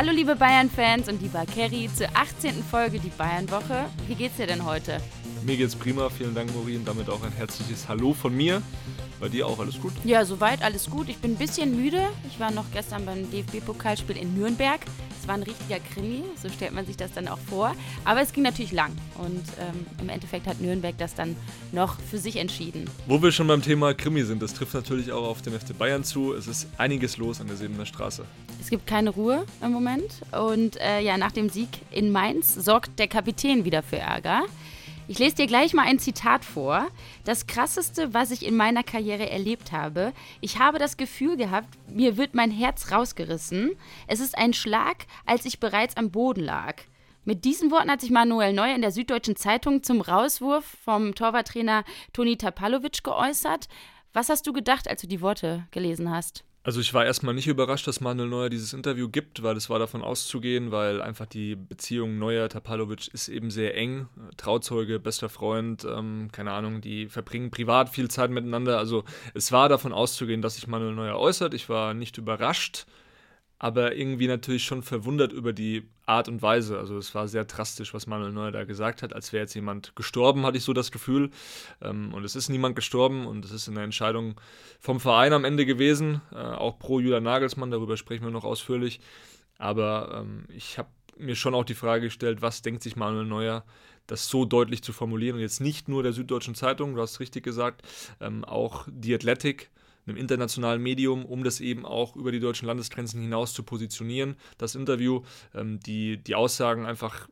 Hallo liebe Bayern-Fans und lieber Kerry zur 18. Folge Die Bayern-Woche. Wie geht's dir denn heute? Mir geht's prima, vielen Dank Marie und damit auch ein herzliches Hallo von mir. Bei dir auch alles gut? Ja, soweit alles gut. Ich bin ein bisschen müde. Ich war noch gestern beim DFB-Pokalspiel in Nürnberg. Es war ein richtiger Krimi, so stellt man sich das dann auch vor. Aber es ging natürlich lang und ähm, im Endeffekt hat Nürnberg das dann noch für sich entschieden. Wo wir schon beim Thema Krimi sind, das trifft natürlich auch auf den FC Bayern zu. Es ist einiges los an der Sebener Straße. Es gibt keine Ruhe im Moment und äh, ja, nach dem Sieg in Mainz sorgt der Kapitän wieder für Ärger. Ich lese dir gleich mal ein Zitat vor. Das krasseste, was ich in meiner Karriere erlebt habe. Ich habe das Gefühl gehabt, mir wird mein Herz rausgerissen. Es ist ein Schlag, als ich bereits am Boden lag. Mit diesen Worten hat sich Manuel Neuer in der Süddeutschen Zeitung zum Rauswurf vom Torwarttrainer Toni Tapalovic geäußert. Was hast du gedacht, als du die Worte gelesen hast? Also ich war erstmal nicht überrascht, dass Manuel Neuer dieses Interview gibt, weil es war davon auszugehen, weil einfach die Beziehung Neuer-Tapalovic ist eben sehr eng. Trauzeuge, bester Freund, ähm, keine Ahnung, die verbringen privat viel Zeit miteinander. Also es war davon auszugehen, dass sich Manuel Neuer äußert. Ich war nicht überrascht aber irgendwie natürlich schon verwundert über die Art und Weise. Also es war sehr drastisch, was Manuel Neuer da gesagt hat, als wäre jetzt jemand gestorben, hatte ich so das Gefühl. Ähm, und es ist niemand gestorben und es ist eine Entscheidung vom Verein am Ende gewesen, äh, auch pro Julian Nagelsmann, darüber sprechen wir noch ausführlich. Aber ähm, ich habe mir schon auch die Frage gestellt, was denkt sich Manuel Neuer, das so deutlich zu formulieren. Und jetzt nicht nur der Süddeutschen Zeitung, du hast richtig gesagt, ähm, auch die Athletic einem internationalen Medium, um das eben auch über die deutschen Landesgrenzen hinaus zu positionieren. Das Interview, ähm, die, die Aussagen einfach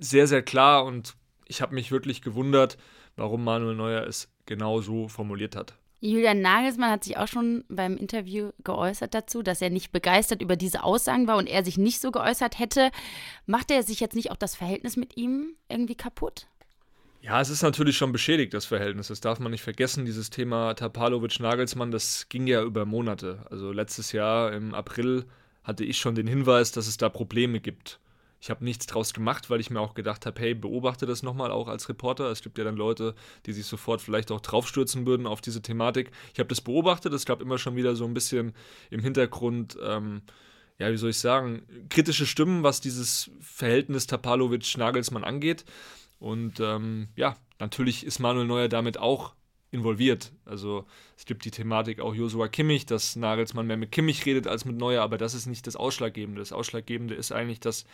sehr, sehr klar und ich habe mich wirklich gewundert, warum Manuel Neuer es genau so formuliert hat. Julian Nagelsmann hat sich auch schon beim Interview geäußert dazu, dass er nicht begeistert über diese Aussagen war und er sich nicht so geäußert hätte. Macht er sich jetzt nicht auch das Verhältnis mit ihm irgendwie kaputt? Ja, es ist natürlich schon beschädigt, das Verhältnis. Das darf man nicht vergessen. Dieses Thema Tapalovic-Nagelsmann, das ging ja über Monate. Also letztes Jahr im April hatte ich schon den Hinweis, dass es da Probleme gibt. Ich habe nichts draus gemacht, weil ich mir auch gedacht habe, hey, beobachte das nochmal auch als Reporter. Es gibt ja dann Leute, die sich sofort vielleicht auch draufstürzen würden auf diese Thematik. Ich habe das beobachtet, es gab immer schon wieder so ein bisschen im Hintergrund, ähm, ja, wie soll ich sagen, kritische Stimmen, was dieses Verhältnis Tapalovic-Nagelsmann angeht. Und ähm, ja, natürlich ist Manuel Neuer damit auch involviert. Also es gibt die Thematik auch Josua Kimmich, dass Nagelsmann mehr mit Kimmich redet als mit Neuer, aber das ist nicht das Ausschlaggebende. Das Ausschlaggebende ist eigentlich, dass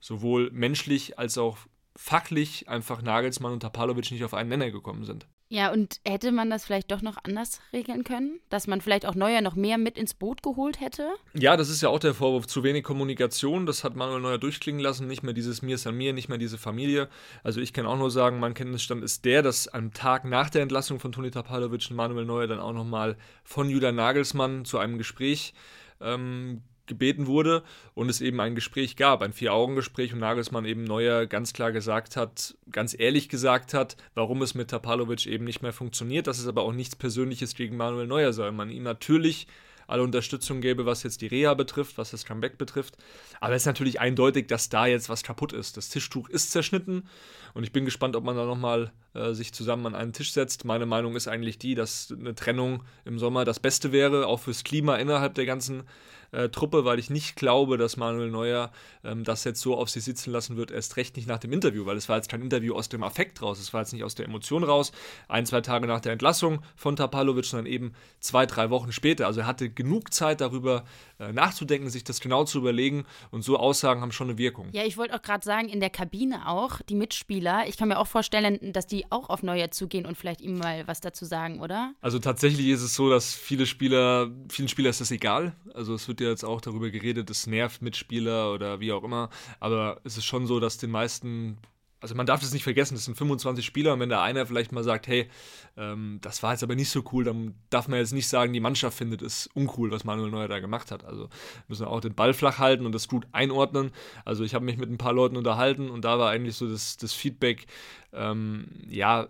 sowohl menschlich als auch fachlich einfach Nagelsmann und Tapalovic nicht auf einen Nenner gekommen sind. Ja, und hätte man das vielleicht doch noch anders regeln können? Dass man vielleicht auch Neuer noch mehr mit ins Boot geholt hätte? Ja, das ist ja auch der Vorwurf. Zu wenig Kommunikation, das hat Manuel Neuer durchklingen lassen. Nicht mehr dieses Mir ist an mir, nicht mehr diese Familie. Also ich kann auch nur sagen, mein Kenntnisstand ist der, dass am Tag nach der Entlassung von Toni Tapalovic Manuel Neuer dann auch nochmal von Julian Nagelsmann zu einem Gespräch ähm, gebeten wurde und es eben ein Gespräch gab, ein Vier-Augen-Gespräch und Nagelsmann eben Neuer ganz klar gesagt hat, ganz ehrlich gesagt hat, warum es mit Tapalovic eben nicht mehr funktioniert, dass es aber auch nichts Persönliches gegen Manuel Neuer sei. Man ihm natürlich alle Unterstützung gäbe, was jetzt die Reha betrifft, was das Comeback betrifft. Aber es ist natürlich eindeutig, dass da jetzt was kaputt ist. Das Tischtuch ist zerschnitten und ich bin gespannt, ob man da nochmal äh, sich zusammen an einen Tisch setzt. Meine Meinung ist eigentlich die, dass eine Trennung im Sommer das Beste wäre, auch fürs Klima innerhalb der ganzen äh, Truppe, weil ich nicht glaube, dass Manuel Neuer ähm, das jetzt so auf sich sitzen lassen wird, erst recht nicht nach dem Interview, weil es war jetzt kein Interview aus dem Affekt raus, es war jetzt nicht aus der Emotion raus, ein, zwei Tage nach der Entlassung von Tapalovic, sondern eben zwei, drei Wochen später. Also er hatte genug Zeit darüber äh, nachzudenken, sich das genau zu überlegen und so Aussagen haben schon eine Wirkung. Ja, ich wollte auch gerade sagen, in der Kabine auch, die Mitspieler, ich kann mir auch vorstellen, dass die auch auf Neuer zugehen und vielleicht ihm mal was dazu sagen, oder? Also tatsächlich ist es so, dass viele Spieler, vielen Spielern ist das egal. Also es wird ja jetzt auch darüber geredet, es nervt Mitspieler oder wie auch immer. Aber es ist schon so, dass den meisten also man darf das nicht vergessen, das sind 25 Spieler und wenn da einer vielleicht mal sagt, hey, ähm, das war jetzt aber nicht so cool, dann darf man jetzt nicht sagen, die Mannschaft findet es uncool, was Manuel Neuer da gemacht hat. Also müssen wir auch den Ball flach halten und das gut einordnen. Also ich habe mich mit ein paar Leuten unterhalten und da war eigentlich so das, das Feedback, ähm, ja,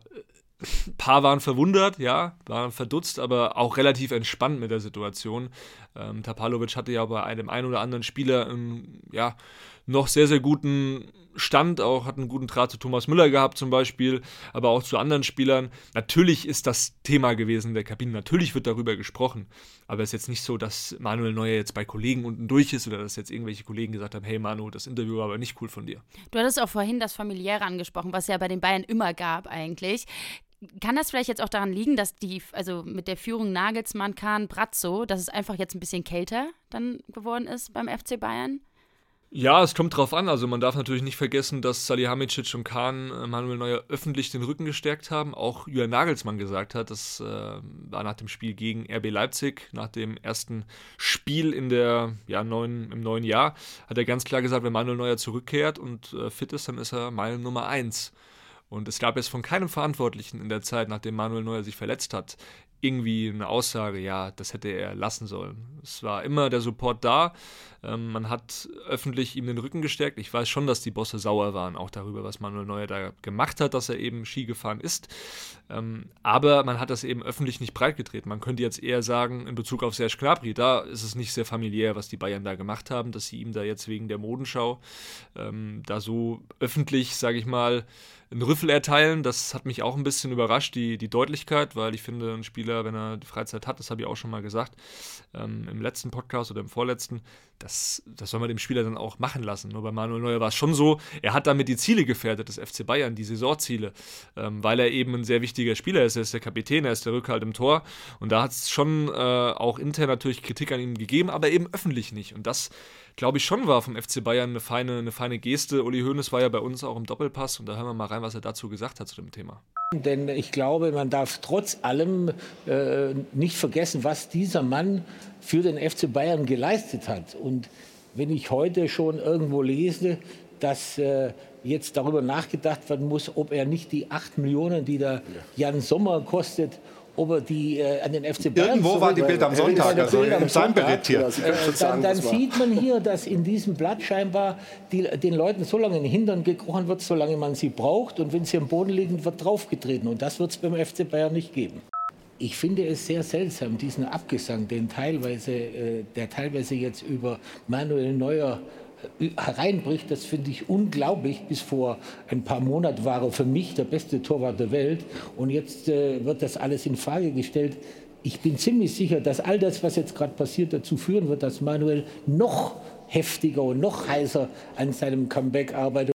ein paar waren verwundert, ja, waren verdutzt, aber auch relativ entspannt mit der Situation. Ähm, Tapalovic hatte ja bei einem ein oder anderen Spieler, ähm, ja, noch sehr, sehr guten Stand, auch hat einen guten Draht zu Thomas Müller gehabt zum Beispiel, aber auch zu anderen Spielern. Natürlich ist das Thema gewesen in der Kabine, natürlich wird darüber gesprochen, aber es ist jetzt nicht so, dass Manuel Neuer jetzt bei Kollegen unten durch ist oder dass jetzt irgendwelche Kollegen gesagt haben, hey Manu, das Interview war aber nicht cool von dir. Du hattest auch vorhin das Familiäre angesprochen, was ja bei den Bayern immer gab eigentlich. Kann das vielleicht jetzt auch daran liegen, dass die, also mit der Führung Nagelsmann, Kahn, Brazzo, dass es einfach jetzt ein bisschen kälter dann geworden ist beim FC Bayern? Ja, es kommt drauf an. Also man darf natürlich nicht vergessen, dass Salihamidzic und Kahn äh, Manuel Neuer öffentlich den Rücken gestärkt haben. Auch Julian Nagelsmann gesagt hat, das äh, war nach dem Spiel gegen RB Leipzig, nach dem ersten Spiel in der, ja, neuen, im neuen Jahr, hat er ganz klar gesagt, wenn Manuel Neuer zurückkehrt und äh, fit ist, dann ist er Meilen Nummer 1. Und es gab jetzt von keinem Verantwortlichen in der Zeit, nachdem Manuel Neuer sich verletzt hat, irgendwie eine Aussage, ja, das hätte er lassen sollen. Es war immer der Support da. Ähm, man hat öffentlich ihm den Rücken gestärkt. Ich weiß schon, dass die Bosse sauer waren, auch darüber, was Manuel Neuer da gemacht hat, dass er eben Ski gefahren ist. Ähm, aber man hat das eben öffentlich nicht breitgetreten. Man könnte jetzt eher sagen, in Bezug auf Serge Gnabry, da ist es nicht sehr familiär, was die Bayern da gemacht haben, dass sie ihm da jetzt wegen der Modenschau ähm, da so öffentlich, sage ich mal, einen Rüffel erteilen. Das hat mich auch ein bisschen überrascht, die, die Deutlichkeit, weil ich finde, ein Spieler, wenn er die Freizeit hat, das habe ich auch schon mal gesagt, ähm, im letzten Podcast oder im vorletzten, das, das soll man dem Spieler dann auch machen lassen. Nur bei Manuel Neuer war es schon so, er hat damit die Ziele gefährdet des FC Bayern, die Saisonziele, ähm, weil er eben ein sehr wichtiger Spieler ist. Er ist der Kapitän, er ist der Rückhalt im Tor. Und da hat es schon äh, auch intern natürlich Kritik an ihm gegeben, aber eben öffentlich nicht. Und das glaube ich, schon war vom FC Bayern eine feine, eine feine Geste. Uli Hoeneß war ja bei uns auch im Doppelpass und da hören wir mal rein, was er dazu gesagt hat zu dem Thema. Denn ich glaube, man darf trotz allem äh, nicht vergessen, was dieser Mann für den FC Bayern geleistet hat. Und wenn ich heute schon irgendwo lese, dass äh, jetzt darüber nachgedacht werden muss, ob er nicht die 8 Millionen, die der Jan Sommer kostet, ob er die äh, an den FC Bayern Irgendwo war die Bild am Sonntag, also Bild im Seinbericht hier. Äh, dann, dann sieht man hier, dass in diesem Blatt scheinbar die, den Leuten so lange in den Hintern gekrochen wird, solange man sie braucht. Und wenn sie am Boden liegen, wird draufgetreten. Und das wird es beim FC Bayern nicht geben. Ich finde es sehr seltsam, diesen Abgesang, den teilweise, äh, der teilweise jetzt über Manuel Neuer hereinbricht, das finde ich unglaublich. Bis vor ein paar Monaten war er für mich der beste Torwart der Welt und jetzt äh, wird das alles in Frage gestellt. Ich bin ziemlich sicher, dass all das, was jetzt gerade passiert, dazu führen wird, dass Manuel noch heftiger und noch heißer an seinem Comeback arbeitet.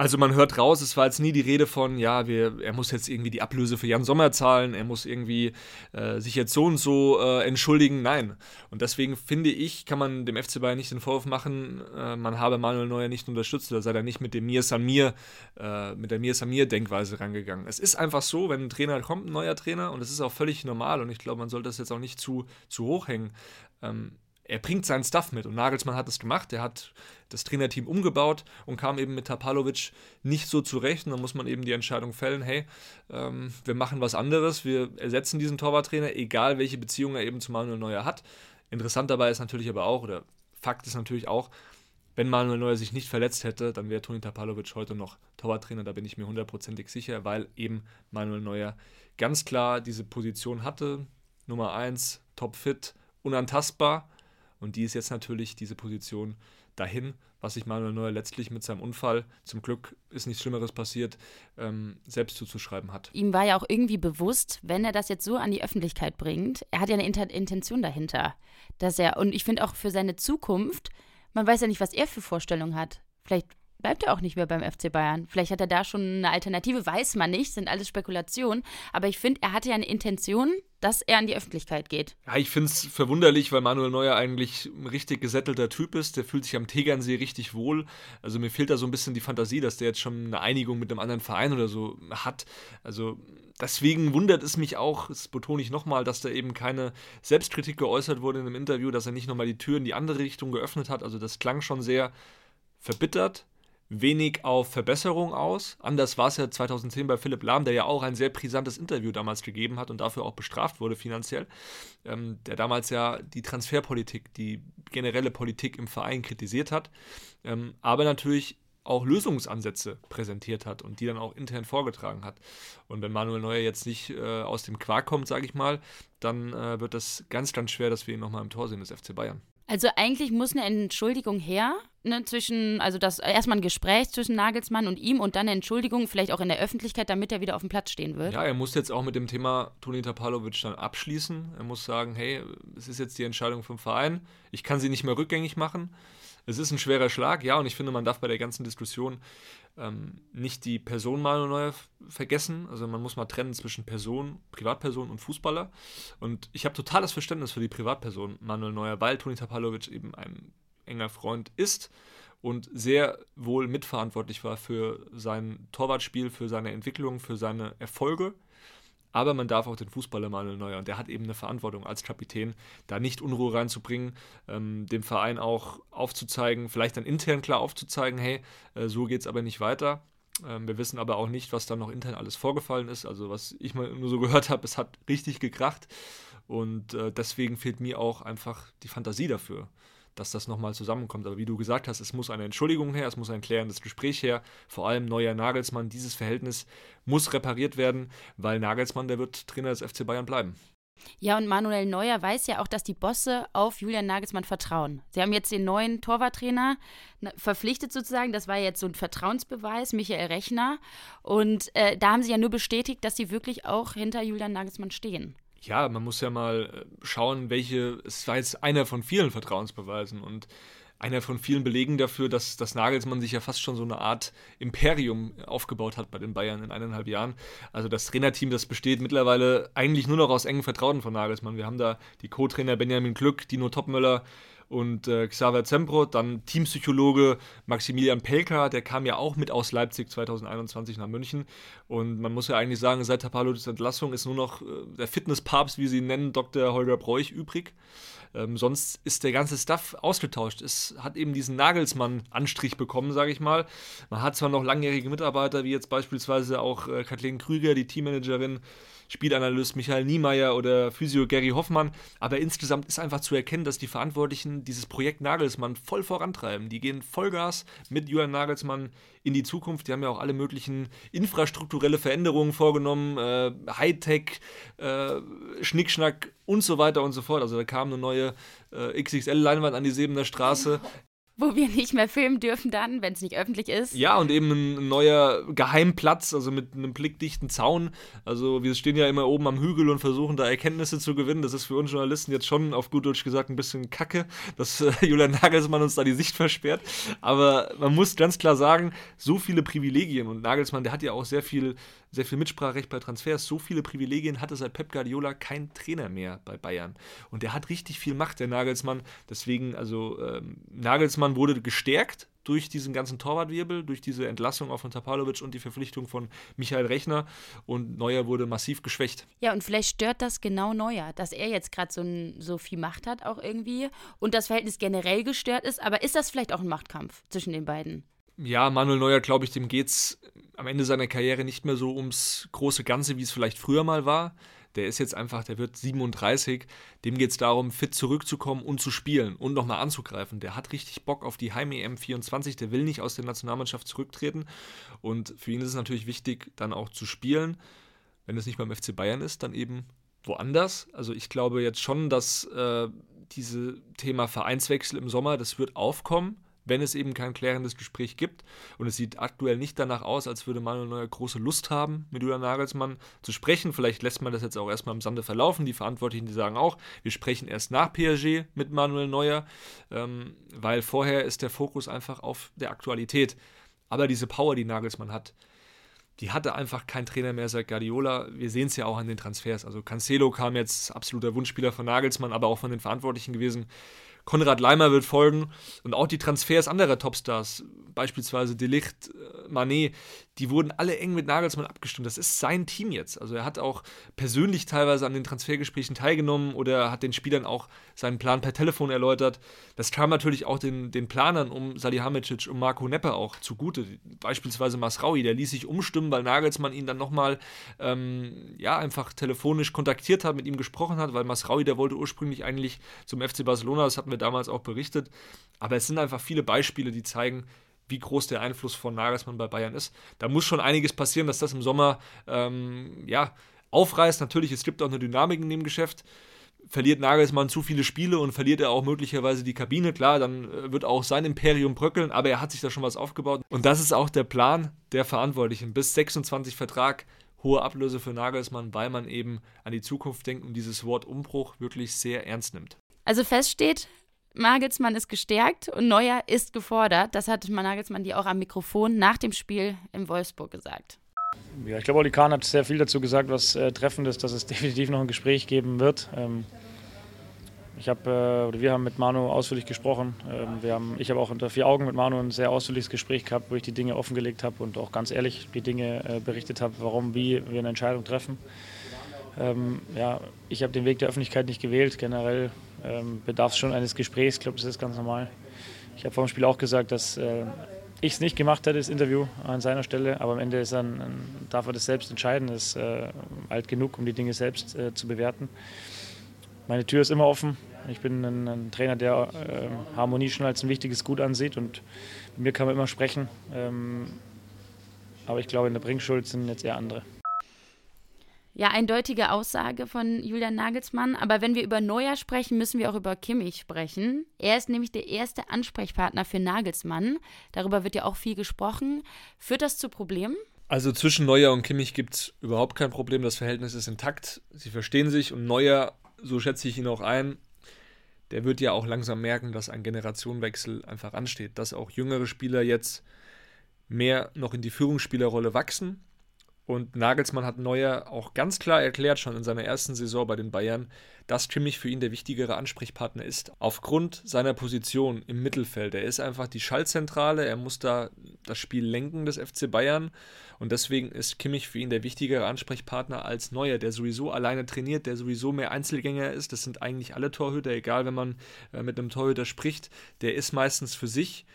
Also man hört raus, es war jetzt nie die Rede von, ja, wir, er muss jetzt irgendwie die Ablöse für Jan Sommer zahlen, er muss irgendwie äh, sich jetzt so und so äh, entschuldigen. Nein. Und deswegen finde ich, kann man dem FC Bayern nicht den Vorwurf machen, äh, man habe Manuel Neuer nicht unterstützt oder sei er nicht mit dem Mir Samir, äh, mit der Mir Samir-Denkweise rangegangen. Es ist einfach so, wenn ein Trainer kommt, ein neuer Trainer, und das ist auch völlig normal und ich glaube, man sollte das jetzt auch nicht zu, zu hoch hängen. Ähm, er bringt seinen Stuff mit und Nagelsmann hat es gemacht. Er hat das Trainerteam umgebaut und kam eben mit Tapalovic nicht so zurecht. Und dann muss man eben die Entscheidung fällen: hey, ähm, wir machen was anderes. Wir ersetzen diesen Torwarttrainer, egal welche Beziehung er eben zu Manuel Neuer hat. Interessant dabei ist natürlich aber auch, oder Fakt ist natürlich auch, wenn Manuel Neuer sich nicht verletzt hätte, dann wäre Toni Tapalovic heute noch Torwarttrainer. Da bin ich mir hundertprozentig sicher, weil eben Manuel Neuer ganz klar diese Position hatte. Nummer 1, topfit, unantastbar und die ist jetzt natürlich diese Position dahin, was sich Manuel Neuer letztlich mit seinem Unfall, zum Glück ist nichts Schlimmeres passiert, ähm, selbst zuzuschreiben hat. Ihm war ja auch irgendwie bewusst, wenn er das jetzt so an die Öffentlichkeit bringt, er hat ja eine Intention dahinter, dass er, und ich finde auch für seine Zukunft, man weiß ja nicht, was er für Vorstellungen hat. Vielleicht bleibt er auch nicht mehr beim FC Bayern. Vielleicht hat er da schon eine Alternative, weiß man nicht, sind alles Spekulationen. Aber ich finde, er hatte ja eine Intention, dass er an die Öffentlichkeit geht. Ja, ich finde es verwunderlich, weil Manuel Neuer eigentlich ein richtig gesättelter Typ ist. Der fühlt sich am Tegernsee richtig wohl. Also mir fehlt da so ein bisschen die Fantasie, dass der jetzt schon eine Einigung mit einem anderen Verein oder so hat. Also deswegen wundert es mich auch, das betone ich nochmal, dass da eben keine Selbstkritik geäußert wurde in einem Interview, dass er nicht nochmal die Tür in die andere Richtung geöffnet hat. Also das klang schon sehr verbittert wenig auf Verbesserung aus. Anders war es ja 2010 bei Philipp Lahm, der ja auch ein sehr brisantes Interview damals gegeben hat und dafür auch bestraft wurde finanziell, ähm, der damals ja die Transferpolitik, die generelle Politik im Verein kritisiert hat, ähm, aber natürlich auch Lösungsansätze präsentiert hat und die dann auch intern vorgetragen hat. Und wenn Manuel Neuer jetzt nicht äh, aus dem Quark kommt, sage ich mal, dann äh, wird das ganz, ganz schwer, dass wir ihn nochmal im Tor sehen des FC Bayern. Also eigentlich muss eine Entschuldigung her, ne, zwischen, also das erstmal ein Gespräch zwischen Nagelsmann und ihm und dann eine Entschuldigung, vielleicht auch in der Öffentlichkeit, damit er wieder auf dem Platz stehen wird. Ja, er muss jetzt auch mit dem Thema Toni Tapalovic dann abschließen. Er muss sagen, hey, es ist jetzt die Entscheidung vom Verein, ich kann sie nicht mehr rückgängig machen. Es ist ein schwerer Schlag, ja, und ich finde, man darf bei der ganzen Diskussion ähm, nicht die Person Manuel Neuer vergessen. Also man muss mal trennen zwischen Person, Privatperson und Fußballer. Und ich habe totales Verständnis für die Privatperson Manuel Neuer, weil Toni Tapalovic eben ein enger Freund ist und sehr wohl mitverantwortlich war für sein Torwartspiel, für seine Entwicklung, für seine Erfolge. Aber man darf auch den Fußballer Manuel Neuer, und der hat eben eine Verantwortung als Kapitän, da nicht Unruhe reinzubringen, ähm, dem Verein auch aufzuzeigen, vielleicht dann intern klar aufzuzeigen, hey, äh, so geht es aber nicht weiter. Ähm, wir wissen aber auch nicht, was da noch intern alles vorgefallen ist. Also was ich mal nur so gehört habe, es hat richtig gekracht. Und äh, deswegen fehlt mir auch einfach die Fantasie dafür dass das nochmal zusammenkommt. Aber wie du gesagt hast, es muss eine Entschuldigung her, es muss ein klärendes Gespräch her. Vor allem neuer Nagelsmann, dieses Verhältnis muss repariert werden, weil Nagelsmann, der wird Trainer des FC Bayern bleiben. Ja, und Manuel Neuer weiß ja auch, dass die Bosse auf Julian Nagelsmann vertrauen. Sie haben jetzt den neuen Torwarttrainer ne, verpflichtet sozusagen. Das war jetzt so ein Vertrauensbeweis, Michael Rechner. Und äh, da haben sie ja nur bestätigt, dass sie wirklich auch hinter Julian Nagelsmann stehen ja, man muss ja mal äh, schauen, welche, es war jetzt einer von vielen Vertrauensbeweisen und einer von vielen Belegen dafür, dass, dass Nagelsmann sich ja fast schon so eine Art Imperium aufgebaut hat bei den Bayern in eineinhalb Jahren. Also das Trainerteam, das besteht mittlerweile eigentlich nur noch aus engen Vertrauten von Nagelsmann. Wir haben da die Co-Trainer Benjamin Glück, Dino Topmöller, und äh, Xaver Zembrot, dann Teampsychologe Maximilian Pelka, der kam ja auch mit aus Leipzig 2021 nach München. Und man muss ja eigentlich sagen, seit Tapalovics Entlassung ist nur noch äh, der Fitnesspapst, wie sie ihn nennen, Dr. Holger Bräuch übrig. Ähm, sonst ist der ganze Stuff ausgetauscht. Es hat eben diesen Nagelsmann-Anstrich bekommen, sage ich mal. Man hat zwar noch langjährige Mitarbeiter, wie jetzt beispielsweise auch äh, Kathleen Krüger, die Teammanagerin, Spielanalyst Michael Niemeyer oder Physio Gary Hoffmann. Aber insgesamt ist einfach zu erkennen, dass die Verantwortlichen dieses Projekt Nagelsmann voll vorantreiben. Die gehen Vollgas mit Julian Nagelsmann in die Zukunft. Die haben ja auch alle möglichen infrastrukturelle Veränderungen vorgenommen, äh, Hightech, äh, Schnickschnack und so weiter und so fort. Also da kam eine neue äh, XXL-Leinwand an die Sebener Straße wo wir nicht mehr filmen dürfen dann, wenn es nicht öffentlich ist. Ja, und eben ein neuer Geheimplatz, also mit einem blickdichten Zaun. Also wir stehen ja immer oben am Hügel und versuchen da Erkenntnisse zu gewinnen. Das ist für uns Journalisten jetzt schon auf gut Deutsch gesagt ein bisschen kacke, dass äh, Julian Nagelsmann uns da die Sicht versperrt. Aber man muss ganz klar sagen, so viele Privilegien und Nagelsmann, der hat ja auch sehr viel sehr viel Mitspracherecht bei Transfers. So viele Privilegien hatte seit Pep Guardiola kein Trainer mehr bei Bayern. Und der hat richtig viel Macht, der Nagelsmann. Deswegen, also ähm, Nagelsmann wurde gestärkt durch diesen ganzen Torwartwirbel, durch diese Entlassung auch von Tapalovic und die Verpflichtung von Michael Rechner und Neuer wurde massiv geschwächt. Ja, und vielleicht stört das genau Neuer, dass er jetzt gerade so, so viel Macht hat auch irgendwie und das Verhältnis generell gestört ist, aber ist das vielleicht auch ein Machtkampf zwischen den beiden? Ja, Manuel Neuer, glaube ich, dem geht es am Ende seiner Karriere nicht mehr so ums große Ganze, wie es vielleicht früher mal war. Der ist jetzt einfach, der wird 37. Dem geht es darum, fit zurückzukommen und zu spielen und nochmal anzugreifen. Der hat richtig Bock auf die Heim-EM 24. Der will nicht aus der Nationalmannschaft zurücktreten. Und für ihn ist es natürlich wichtig, dann auch zu spielen. Wenn es nicht beim FC Bayern ist, dann eben woanders. Also ich glaube jetzt schon, dass äh, dieses Thema Vereinswechsel im Sommer, das wird aufkommen wenn es eben kein klärendes Gespräch gibt. Und es sieht aktuell nicht danach aus, als würde Manuel Neuer große Lust haben, mit Julian Nagelsmann zu sprechen. Vielleicht lässt man das jetzt auch erstmal im Sande verlaufen. Die Verantwortlichen, die sagen auch, wir sprechen erst nach PSG mit Manuel Neuer, ähm, weil vorher ist der Fokus einfach auf der Aktualität. Aber diese Power, die Nagelsmann hat, die hatte einfach kein Trainer mehr seit Guardiola. Wir sehen es ja auch an den Transfers. Also Cancelo kam jetzt absoluter Wunschspieler von Nagelsmann, aber auch von den Verantwortlichen gewesen. Konrad Leimer wird folgen und auch die Transfers anderer Topstars, beispielsweise Delicht, äh, Manet, die wurden alle eng mit Nagelsmann abgestimmt. Das ist sein Team jetzt. Also er hat auch persönlich teilweise an den Transfergesprächen teilgenommen oder hat den Spielern auch seinen Plan per Telefon erläutert. Das kam natürlich auch den, den Planern um Salihamidzic und Marco Neppe auch zugute. Beispielsweise Masraui, der ließ sich umstimmen, weil Nagelsmann ihn dann nochmal ähm, ja, einfach telefonisch kontaktiert hat, mit ihm gesprochen hat, weil Masraui, der wollte ursprünglich eigentlich zum FC Barcelona, das hatten wir damals auch berichtet. Aber es sind einfach viele Beispiele, die zeigen, wie groß der Einfluss von Nagelsmann bei Bayern ist. Da muss schon einiges passieren, dass das im Sommer ähm, ja, aufreißt. Natürlich, es gibt auch eine Dynamik in dem Geschäft. verliert Nagelsmann zu viele Spiele und verliert er auch möglicherweise die Kabine, klar, dann äh, wird auch sein Imperium bröckeln, aber er hat sich da schon was aufgebaut. Und das ist auch der Plan der Verantwortlichen. Bis 26 Vertrag, hohe Ablöse für Nagelsmann, weil man eben an die Zukunft denkt und dieses Wort Umbruch wirklich sehr ernst nimmt. Also feststeht, Nagelsmann ist gestärkt und Neuer ist gefordert. Das hat Nagelsmann dir auch am Mikrofon nach dem Spiel in Wolfsburg gesagt. Ja, ich glaube, Oli Kahn hat sehr viel dazu gesagt, was äh, treffend ist, dass es definitiv noch ein Gespräch geben wird. Ähm, ich habe, äh, oder wir haben mit Manu ausführlich gesprochen. Ähm, wir haben, ich habe auch unter vier Augen mit Manu ein sehr ausführliches Gespräch gehabt, wo ich die Dinge offengelegt habe und auch ganz ehrlich die Dinge äh, berichtet habe, warum, wie wir eine Entscheidung treffen. Ähm, ja, ich habe den Weg der Öffentlichkeit nicht gewählt. Generell ähm, bedarf es schon eines Gesprächs. Ich glaube, das ist ganz normal. Ich habe vor dem Spiel auch gesagt, dass äh, ich es nicht gemacht hätte, das Interview an seiner Stelle, aber am Ende ist dann, darf er das selbst entscheiden, ist äh, alt genug, um die Dinge selbst äh, zu bewerten. Meine Tür ist immer offen. Ich bin ein, ein Trainer, der äh, Harmonie schon als ein wichtiges Gut ansieht und mit mir kann man immer sprechen. Ähm, aber ich glaube, in der Bringschuld sind jetzt eher andere. Ja, eindeutige Aussage von Julian Nagelsmann. Aber wenn wir über Neuer sprechen, müssen wir auch über Kimmich sprechen. Er ist nämlich der erste Ansprechpartner für Nagelsmann. Darüber wird ja auch viel gesprochen. Führt das zu Problemen? Also zwischen Neuer und Kimmich gibt es überhaupt kein Problem. Das Verhältnis ist intakt. Sie verstehen sich und Neuer, so schätze ich ihn auch ein, der wird ja auch langsam merken, dass ein Generationenwechsel einfach ansteht. Dass auch jüngere Spieler jetzt mehr noch in die Führungsspielerrolle wachsen und Nagelsmann hat Neuer auch ganz klar erklärt, schon in seiner ersten Saison bei den Bayern, dass Kimmich für ihn der wichtigere Ansprechpartner ist. Aufgrund seiner Position im Mittelfeld. Er ist einfach die Schaltzentrale, er muss da das Spiel lenken des FC Bayern. Und deswegen ist Kimmich für ihn der wichtigere Ansprechpartner als Neuer, der sowieso alleine trainiert, der sowieso mehr Einzelgänger ist. Das sind eigentlich alle Torhüter, egal wenn man äh, mit einem Torhüter spricht. Der ist meistens für sich.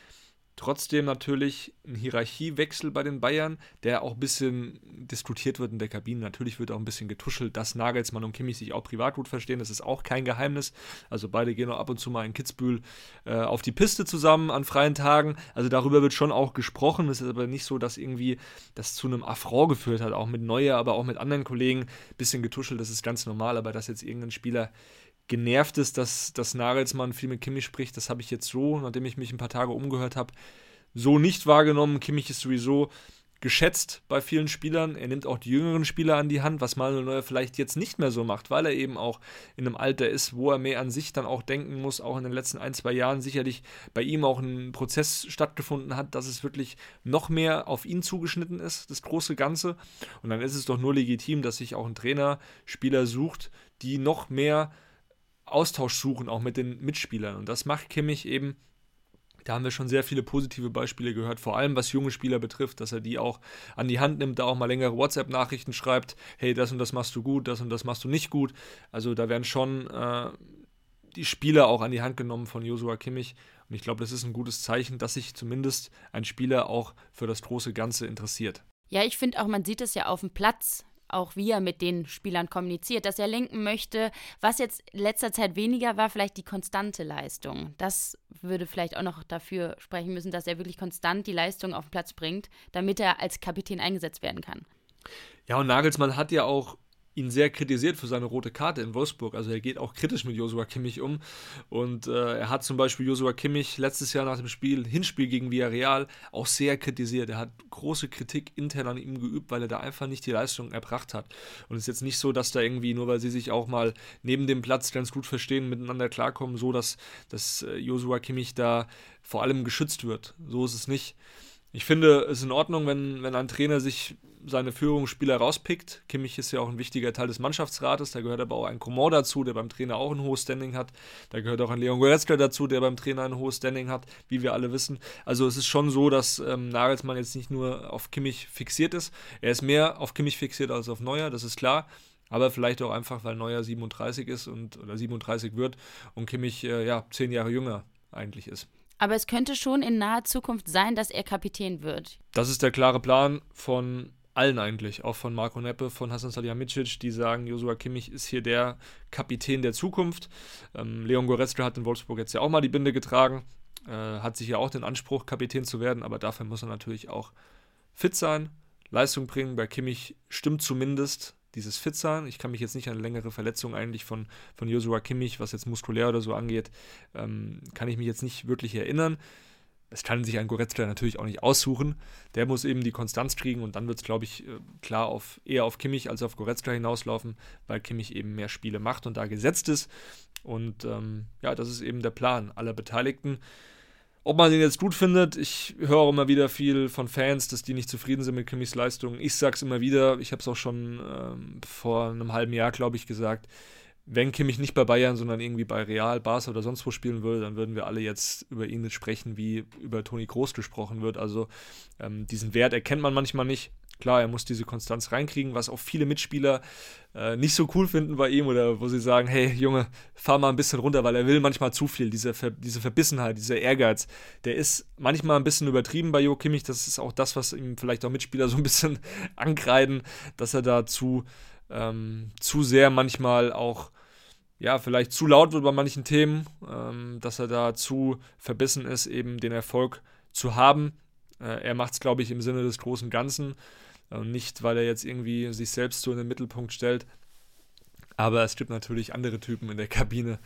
Trotzdem natürlich ein Hierarchiewechsel bei den Bayern, der auch ein bisschen diskutiert wird in der Kabine. Natürlich wird auch ein bisschen getuschelt, dass Nagelsmann und Kimmich sich auch privat gut verstehen. Das ist auch kein Geheimnis. Also beide gehen auch ab und zu mal in Kitzbühel äh, auf die Piste zusammen an freien Tagen. Also darüber wird schon auch gesprochen. Es ist aber nicht so, dass irgendwie das zu einem Affront geführt hat. Auch mit Neuer, aber auch mit anderen Kollegen. Ein bisschen getuschelt, das ist ganz normal. Aber dass jetzt irgendein Spieler genervt ist, dass, dass Nagelsmann viel mit Kimmich spricht. Das habe ich jetzt so, nachdem ich mich ein paar Tage umgehört habe, so nicht wahrgenommen. Kimmich ist sowieso geschätzt bei vielen Spielern. Er nimmt auch die jüngeren Spieler an die Hand, was Manuel Neuer vielleicht jetzt nicht mehr so macht, weil er eben auch in einem Alter ist, wo er mehr an sich dann auch denken muss. Auch in den letzten ein, zwei Jahren sicherlich bei ihm auch ein Prozess stattgefunden hat, dass es wirklich noch mehr auf ihn zugeschnitten ist, das große Ganze. Und dann ist es doch nur legitim, dass sich auch ein Trainer Spieler sucht, die noch mehr Austausch suchen, auch mit den Mitspielern. Und das macht Kimmich eben. Da haben wir schon sehr viele positive Beispiele gehört, vor allem was junge Spieler betrifft, dass er die auch an die Hand nimmt, da auch mal längere WhatsApp-Nachrichten schreibt, hey, das und das machst du gut, das und das machst du nicht gut. Also da werden schon äh, die Spieler auch an die Hand genommen von Josua Kimmich. Und ich glaube, das ist ein gutes Zeichen, dass sich zumindest ein Spieler auch für das große Ganze interessiert. Ja, ich finde auch, man sieht es ja auf dem Platz auch wie er mit den Spielern kommuniziert, dass er lenken möchte. Was jetzt in letzter Zeit weniger war, vielleicht die konstante Leistung. Das würde vielleicht auch noch dafür sprechen müssen, dass er wirklich konstant die Leistung auf den Platz bringt, damit er als Kapitän eingesetzt werden kann. Ja, und Nagelsmann hat ja auch ihn sehr kritisiert für seine rote Karte in Wolfsburg. Also er geht auch kritisch mit Josua Kimmich um. Und äh, er hat zum Beispiel Josua Kimmich letztes Jahr nach dem Spiel, Hinspiel gegen Villarreal, auch sehr kritisiert. Er hat große Kritik intern an ihm geübt, weil er da einfach nicht die Leistung erbracht hat. Und es ist jetzt nicht so, dass da irgendwie, nur weil sie sich auch mal neben dem Platz ganz gut verstehen, miteinander klarkommen, so dass, dass äh, Josua Kimmich da vor allem geschützt wird. So ist es nicht. Ich finde es in Ordnung, wenn, wenn ein Trainer sich seine Führungsspieler rauspickt. Kimmich ist ja auch ein wichtiger Teil des Mannschaftsrates, da gehört aber auch ein Coman dazu, der beim Trainer auch ein hohes Standing hat. Da gehört auch ein Leon Goretzka dazu, der beim Trainer ein hohes Standing hat, wie wir alle wissen. Also es ist schon so, dass ähm, Nagelsmann jetzt nicht nur auf Kimmich fixiert ist. Er ist mehr auf Kimmich fixiert als auf Neuer, das ist klar. Aber vielleicht auch einfach, weil Neuer 37 ist und oder 37 wird und Kimmich äh, ja zehn Jahre jünger eigentlich ist. Aber es könnte schon in naher Zukunft sein, dass er Kapitän wird. Das ist der klare Plan von allen eigentlich, auch von Marco Neppe, von Hasan Salihamidzic, die sagen, Josua Kimmich ist hier der Kapitän der Zukunft. Ähm, Leon Goretzka hat in Wolfsburg jetzt ja auch mal die Binde getragen, äh, hat sich ja auch den Anspruch, Kapitän zu werden, aber dafür muss er natürlich auch fit sein, Leistung bringen. Bei Kimmich stimmt zumindest dieses Fit-Sein. Ich kann mich jetzt nicht an längere Verletzungen eigentlich von, von Joshua Kimmich, was jetzt muskulär oder so angeht, ähm, kann ich mich jetzt nicht wirklich erinnern. Es kann sich ein Goretzka natürlich auch nicht aussuchen. Der muss eben die Konstanz kriegen und dann wird es, glaube ich, äh, klar auf, eher auf Kimmich als auf Goretzka hinauslaufen, weil Kimmich eben mehr Spiele macht und da gesetzt ist. Und ähm, ja, das ist eben der Plan aller Beteiligten. Ob man den jetzt gut findet, ich höre immer wieder viel von Fans, dass die nicht zufrieden sind mit Kimmichs Leistung. Ich sage es immer wieder, ich habe es auch schon ähm, vor einem halben Jahr, glaube ich, gesagt. Wenn Kimmich nicht bei Bayern, sondern irgendwie bei Real, Barca oder sonst wo spielen würde, dann würden wir alle jetzt über ihn sprechen, wie über Toni Groß gesprochen wird. Also ähm, diesen Wert erkennt man manchmal nicht. Klar, er muss diese Konstanz reinkriegen, was auch viele Mitspieler äh, nicht so cool finden bei ihm oder wo sie sagen, hey Junge, fahr mal ein bisschen runter, weil er will manchmal zu viel, diese, Ver diese Verbissenheit, dieser Ehrgeiz, der ist manchmal ein bisschen übertrieben bei Jo Kimmich, das ist auch das, was ihm vielleicht auch Mitspieler so ein bisschen ankreiden, dass er da zu, ähm, zu sehr manchmal auch ja, vielleicht zu laut wird bei manchen Themen, ähm, dass er da zu verbissen ist, eben den Erfolg zu haben. Äh, er macht es, glaube ich, im Sinne des großen Ganzen und nicht, weil er jetzt irgendwie sich selbst so in den Mittelpunkt stellt. Aber es gibt natürlich andere Typen in der Kabine.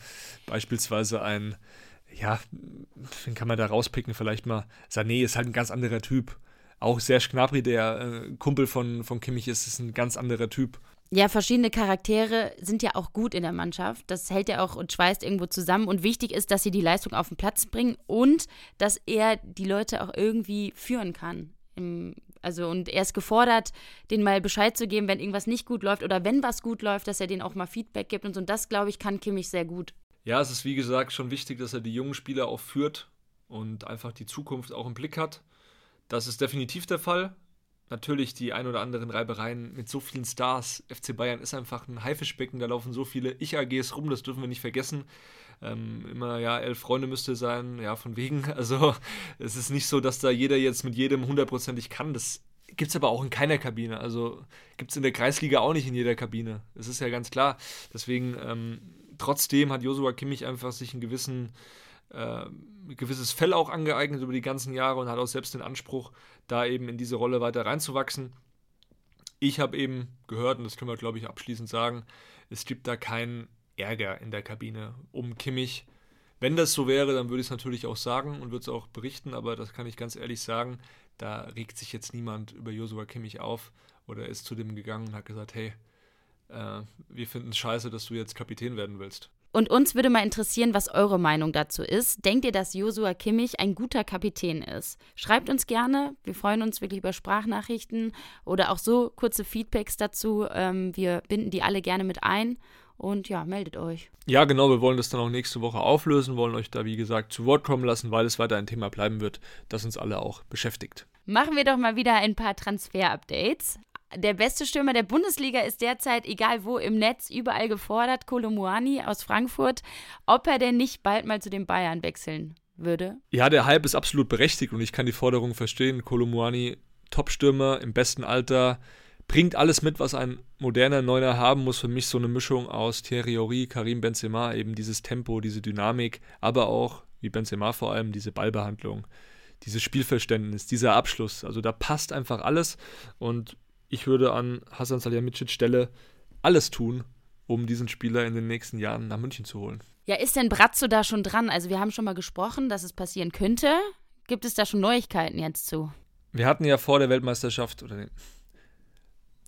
Beispielsweise ein, ja, wen kann man da rauspicken? Vielleicht mal Sané ist halt ein ganz anderer Typ. Auch Serge Gnabry, der äh, Kumpel von, von Kimmich ist, ist ein ganz anderer Typ. Ja, verschiedene Charaktere sind ja auch gut in der Mannschaft. Das hält ja auch und schweißt irgendwo zusammen. Und wichtig ist, dass sie die Leistung auf den Platz bringen und dass er die Leute auch irgendwie führen kann. Also, und er ist gefordert, denen mal Bescheid zu geben, wenn irgendwas nicht gut läuft oder wenn was gut läuft, dass er denen auch mal Feedback gibt und so. Und das, glaube ich, kann Kimmich sehr gut. Ja, es ist wie gesagt schon wichtig, dass er die jungen Spieler auch führt und einfach die Zukunft auch im Blick hat. Das ist definitiv der Fall natürlich die ein oder anderen Reibereien mit so vielen Stars. FC Bayern ist einfach ein Haifischbecken, da laufen so viele Ich-AGs rum, das dürfen wir nicht vergessen. Ähm, immer, ja, elf Freunde müsste sein, ja, von wegen. Also, es ist nicht so, dass da jeder jetzt mit jedem hundertprozentig kann. Das gibt es aber auch in keiner Kabine. Also, gibt es in der Kreisliga auch nicht in jeder Kabine. Das ist ja ganz klar. Deswegen, ähm, trotzdem hat Josua Kimmich einfach sich einen gewissen äh, ein gewisses Fell auch angeeignet über die ganzen Jahre und hat auch selbst den Anspruch, da eben in diese Rolle weiter reinzuwachsen. Ich habe eben gehört, und das können wir, glaube ich, abschließend sagen, es gibt da keinen Ärger in der Kabine um Kimmich. Wenn das so wäre, dann würde ich es natürlich auch sagen und würde es auch berichten, aber das kann ich ganz ehrlich sagen, da regt sich jetzt niemand über Josua Kimmich auf oder ist zu dem gegangen und hat gesagt, hey, äh, wir finden es scheiße, dass du jetzt Kapitän werden willst. Und uns würde mal interessieren, was eure Meinung dazu ist. Denkt ihr, dass Josua Kimmich ein guter Kapitän ist? Schreibt uns gerne. Wir freuen uns wirklich über Sprachnachrichten oder auch so kurze Feedbacks dazu. Ähm, wir binden die alle gerne mit ein. Und ja, meldet euch. Ja, genau, wir wollen das dann auch nächste Woche auflösen, wollen euch da, wie gesagt, zu Wort kommen lassen, weil es weiter ein Thema bleiben wird, das uns alle auch beschäftigt. Machen wir doch mal wieder ein paar Transfer-Updates der beste Stürmer der Bundesliga ist derzeit, egal wo im Netz, überall gefordert. Kolomuani aus Frankfurt. Ob er denn nicht bald mal zu den Bayern wechseln würde? Ja, der Hype ist absolut berechtigt und ich kann die Forderung verstehen. Kolomuani, Top-Stürmer im besten Alter, bringt alles mit, was ein moderner Neuner haben muss. Für mich so eine Mischung aus Thierry Henry, Karim Benzema, eben dieses Tempo, diese Dynamik, aber auch, wie Benzema vor allem, diese Ballbehandlung, dieses Spielverständnis, dieser Abschluss. Also da passt einfach alles und ich würde an Hasan Salihamidzic Stelle alles tun, um diesen Spieler in den nächsten Jahren nach München zu holen. Ja, ist denn Brazzo da schon dran? Also wir haben schon mal gesprochen, dass es passieren könnte. Gibt es da schon Neuigkeiten jetzt zu? Wir hatten ja vor der Weltmeisterschaft, oder nee,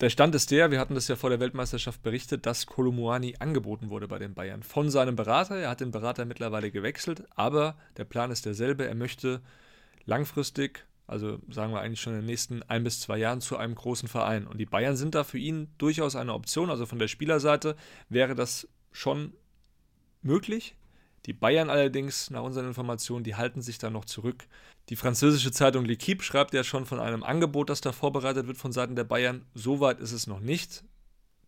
der Stand ist der, wir hatten das ja vor der Weltmeisterschaft berichtet, dass Kolumuani angeboten wurde bei den Bayern von seinem Berater. Er hat den Berater mittlerweile gewechselt, aber der Plan ist derselbe. Er möchte langfristig also sagen wir eigentlich schon in den nächsten ein bis zwei Jahren zu einem großen Verein. Und die Bayern sind da für ihn durchaus eine Option. Also von der Spielerseite wäre das schon möglich. Die Bayern allerdings, nach unseren Informationen, die halten sich da noch zurück. Die französische Zeitung L'Equipe schreibt ja schon von einem Angebot, das da vorbereitet wird von Seiten der Bayern. Soweit ist es noch nicht.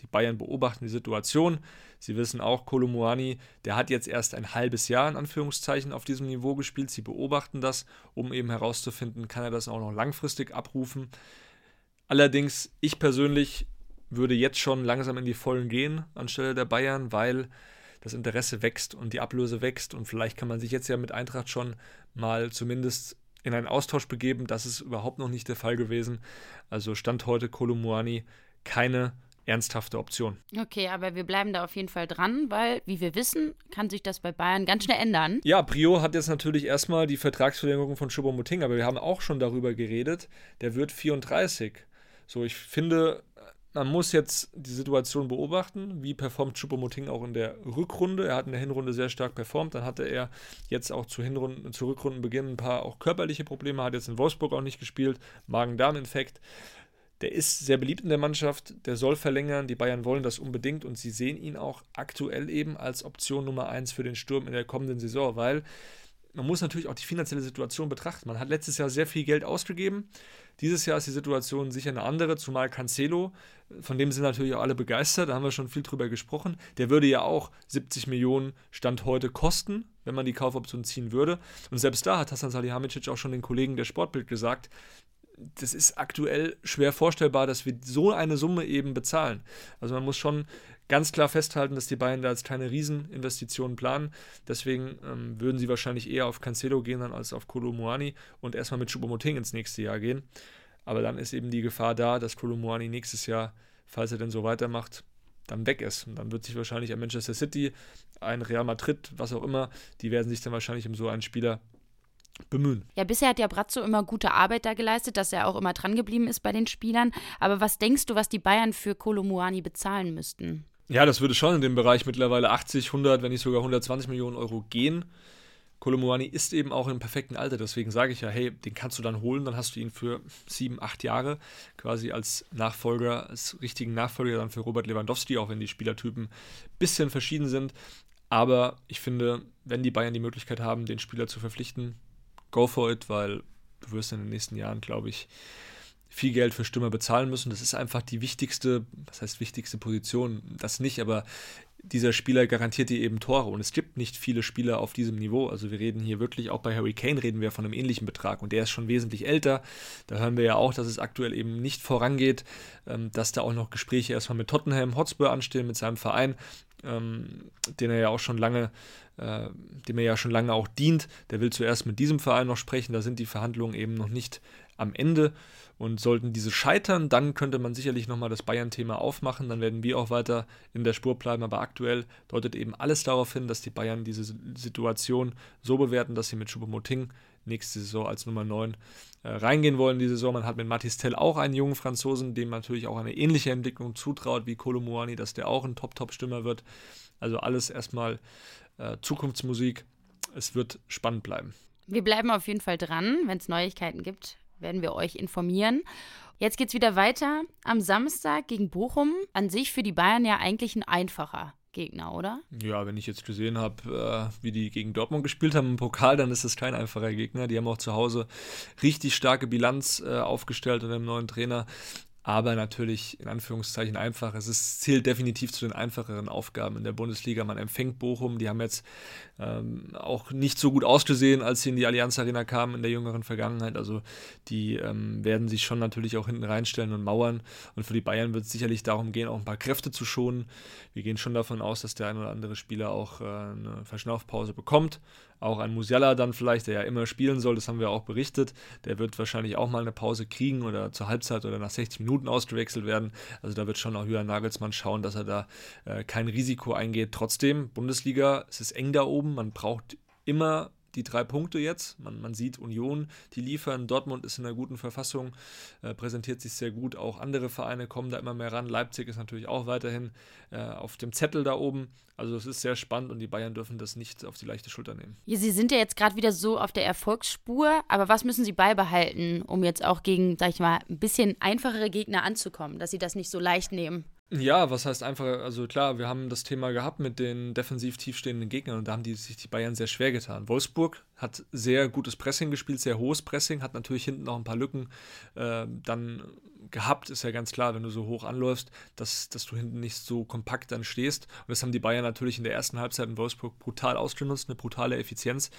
Die Bayern beobachten die Situation. Sie wissen auch, Kolomuani, der hat jetzt erst ein halbes Jahr in Anführungszeichen auf diesem Niveau gespielt. Sie beobachten das, um eben herauszufinden, kann er das auch noch langfristig abrufen. Allerdings, ich persönlich würde jetzt schon langsam in die Vollen gehen anstelle der Bayern, weil das Interesse wächst und die Ablöse wächst und vielleicht kann man sich jetzt ja mit Eintracht schon mal zumindest in einen Austausch begeben. Das ist überhaupt noch nicht der Fall gewesen. Also stand heute Kolomuani keine ernsthafte Option. Okay, aber wir bleiben da auf jeden Fall dran, weil, wie wir wissen, kann sich das bei Bayern ganz schnell ändern. Ja, Brio hat jetzt natürlich erstmal die Vertragsverlängerung von Choupo-Moting, aber wir haben auch schon darüber geredet, der wird 34. So, ich finde, man muss jetzt die Situation beobachten, wie performt Choupo-Moting auch in der Rückrunde. Er hat in der Hinrunde sehr stark performt, dann hatte er jetzt auch zu, Hinrunden, zu Rückrundenbeginn ein paar auch körperliche Probleme, hat jetzt in Wolfsburg auch nicht gespielt, Magen-Darm-Infekt. Der ist sehr beliebt in der Mannschaft, der soll verlängern, die Bayern wollen das unbedingt und sie sehen ihn auch aktuell eben als Option Nummer 1 für den Sturm in der kommenden Saison, weil man muss natürlich auch die finanzielle Situation betrachten. Man hat letztes Jahr sehr viel Geld ausgegeben. Dieses Jahr ist die Situation sicher eine andere, zumal Cancelo, von dem sind natürlich auch alle begeistert, da haben wir schon viel drüber gesprochen. Der würde ja auch 70 Millionen Stand heute kosten, wenn man die Kaufoption ziehen würde. Und selbst da hat Hassan Salihamidzic auch schon den Kollegen der Sportbild gesagt, das ist aktuell schwer vorstellbar, dass wir so eine Summe eben bezahlen. Also man muss schon ganz klar festhalten, dass die Bayern da jetzt keine Rieseninvestitionen planen. Deswegen ähm, würden sie wahrscheinlich eher auf Cancelo gehen dann als auf Kolomuani und erstmal mit Choupo-Moting ins nächste Jahr gehen. Aber dann ist eben die Gefahr da, dass Kolomuani nächstes Jahr, falls er denn so weitermacht, dann weg ist. Und dann wird sich wahrscheinlich ein Manchester City, ein Real Madrid, was auch immer, die werden sich dann wahrscheinlich um so einen Spieler bemühen. Ja, bisher hat ja Brazzo immer gute Arbeit da geleistet, dass er auch immer dran geblieben ist bei den Spielern. Aber was denkst du, was die Bayern für Kolomuani bezahlen müssten? Ja, das würde schon in dem Bereich mittlerweile 80, 100, wenn nicht sogar 120 Millionen Euro gehen. Kolomuani ist eben auch im perfekten Alter, deswegen sage ich ja, hey, den kannst du dann holen, dann hast du ihn für sieben, acht Jahre quasi als Nachfolger, als richtigen Nachfolger dann für Robert Lewandowski, auch wenn die Spielertypen ein bisschen verschieden sind. Aber ich finde, wenn die Bayern die Möglichkeit haben, den Spieler zu verpflichten, go for it, weil du wirst in den nächsten Jahren, glaube ich, viel Geld für Stürmer bezahlen müssen. Das ist einfach die wichtigste, was heißt wichtigste Position, das nicht, aber dieser Spieler garantiert dir eben Tore und es gibt nicht viele Spieler auf diesem Niveau. Also wir reden hier wirklich, auch bei Harry Kane reden wir von einem ähnlichen Betrag und der ist schon wesentlich älter. Da hören wir ja auch, dass es aktuell eben nicht vorangeht, ähm, dass da auch noch Gespräche erstmal mit Tottenham Hotspur anstehen, mit seinem Verein, ähm, den er ja auch schon lange äh, dem er ja schon lange auch dient. Der will zuerst mit diesem Verein noch sprechen. Da sind die Verhandlungen eben noch nicht am Ende. Und sollten diese scheitern, dann könnte man sicherlich nochmal das Bayern-Thema aufmachen. Dann werden wir auch weiter in der Spur bleiben. Aber aktuell deutet eben alles darauf hin, dass die Bayern diese Situation so bewerten, dass sie mit Choupo-Moting nächste Saison als Nummer 9 äh, reingehen wollen. Die Saison, man hat mit Mathis Tell auch einen jungen Franzosen, dem natürlich auch eine ähnliche Entwicklung zutraut wie Kolomuani, dass der auch ein Top-Top-Stürmer wird. Also alles erstmal äh, Zukunftsmusik. Es wird spannend bleiben. Wir bleiben auf jeden Fall dran. Wenn es Neuigkeiten gibt, werden wir euch informieren. Jetzt geht es wieder weiter am Samstag gegen Bochum. An sich für die Bayern ja eigentlich ein einfacher Gegner, oder? Ja, wenn ich jetzt gesehen habe, äh, wie die gegen Dortmund gespielt haben im Pokal, dann ist es kein einfacher Gegner. Die haben auch zu Hause richtig starke Bilanz äh, aufgestellt unter dem neuen Trainer aber natürlich in Anführungszeichen einfach. Es ist, zählt definitiv zu den einfacheren Aufgaben in der Bundesliga. Man empfängt Bochum, die haben jetzt ähm, auch nicht so gut ausgesehen, als sie in die Allianz Arena kamen in der jüngeren Vergangenheit. Also die ähm, werden sich schon natürlich auch hinten reinstellen und mauern. Und für die Bayern wird es sicherlich darum gehen, auch ein paar Kräfte zu schonen. Wir gehen schon davon aus, dass der ein oder andere Spieler auch äh, eine Verschnaufpause bekommt. Auch ein Musiala dann vielleicht, der ja immer spielen soll, das haben wir auch berichtet. Der wird wahrscheinlich auch mal eine Pause kriegen oder zur Halbzeit oder nach 60 Minuten ausgewechselt werden. Also da wird schon auch Julian Nagelsmann schauen, dass er da äh, kein Risiko eingeht. Trotzdem, Bundesliga, es ist eng da oben. Man braucht immer die drei Punkte jetzt. Man, man sieht Union, die liefern. Dortmund ist in einer guten Verfassung, äh, präsentiert sich sehr gut. Auch andere Vereine kommen da immer mehr ran. Leipzig ist natürlich auch weiterhin äh, auf dem Zettel da oben. Also es ist sehr spannend und die Bayern dürfen das nicht auf die leichte Schulter nehmen. Ja, sie sind ja jetzt gerade wieder so auf der Erfolgsspur, aber was müssen sie beibehalten, um jetzt auch gegen, sag ich mal, ein bisschen einfachere Gegner anzukommen, dass sie das nicht so leicht nehmen? Ja, was heißt einfach, also klar, wir haben das Thema gehabt mit den defensiv tiefstehenden Gegnern und da haben die sich die Bayern sehr schwer getan. Wolfsburg hat sehr gutes Pressing gespielt, sehr hohes Pressing, hat natürlich hinten noch ein paar Lücken äh, dann gehabt, ist ja ganz klar, wenn du so hoch anläufst, dass, dass du hinten nicht so kompakt dann stehst. Und das haben die Bayern natürlich in der ersten Halbzeit in Wolfsburg brutal ausgenutzt, eine brutale Effizienz.